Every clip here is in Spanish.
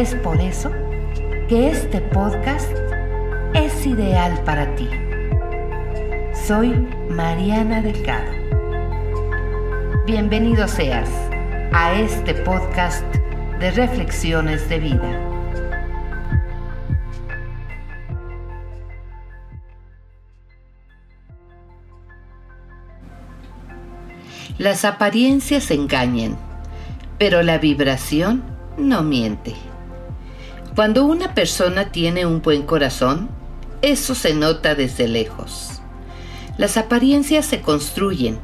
Es por eso que este podcast es ideal para ti. Soy Mariana Delgado. Bienvenido seas a este podcast de reflexiones de vida. Las apariencias engañan, pero la vibración no miente. Cuando una persona tiene un buen corazón, eso se nota desde lejos. Las apariencias se construyen,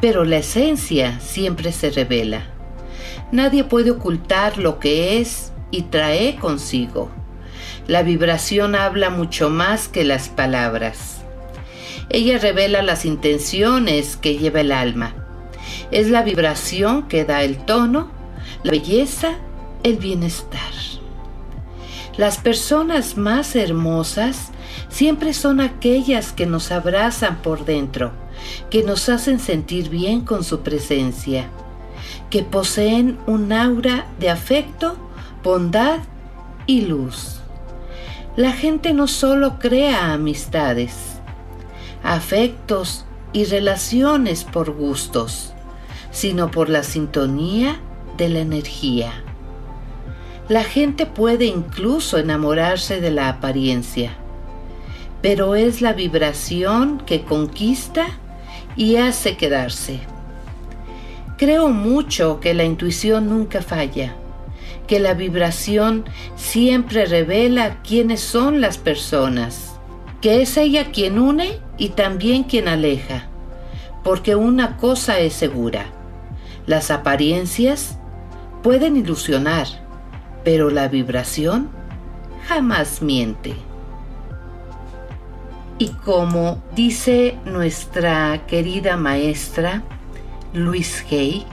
pero la esencia siempre se revela. Nadie puede ocultar lo que es y trae consigo. La vibración habla mucho más que las palabras. Ella revela las intenciones que lleva el alma. Es la vibración que da el tono, la belleza, el bienestar. Las personas más hermosas siempre son aquellas que nos abrazan por dentro, que nos hacen sentir bien con su presencia, que poseen un aura de afecto, bondad y luz. La gente no solo crea amistades, afectos y relaciones por gustos, sino por la sintonía de la energía. La gente puede incluso enamorarse de la apariencia, pero es la vibración que conquista y hace quedarse. Creo mucho que la intuición nunca falla, que la vibración siempre revela quiénes son las personas, que es ella quien une y también quien aleja, porque una cosa es segura, las apariencias pueden ilusionar, pero la vibración jamás miente. Y como dice nuestra querida maestra Luis Hay,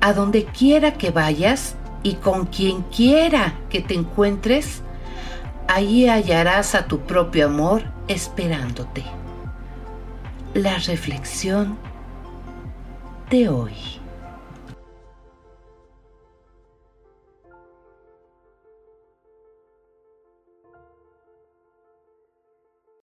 a donde quiera que vayas y con quien quiera que te encuentres, allí hallarás a tu propio amor esperándote. La reflexión de hoy.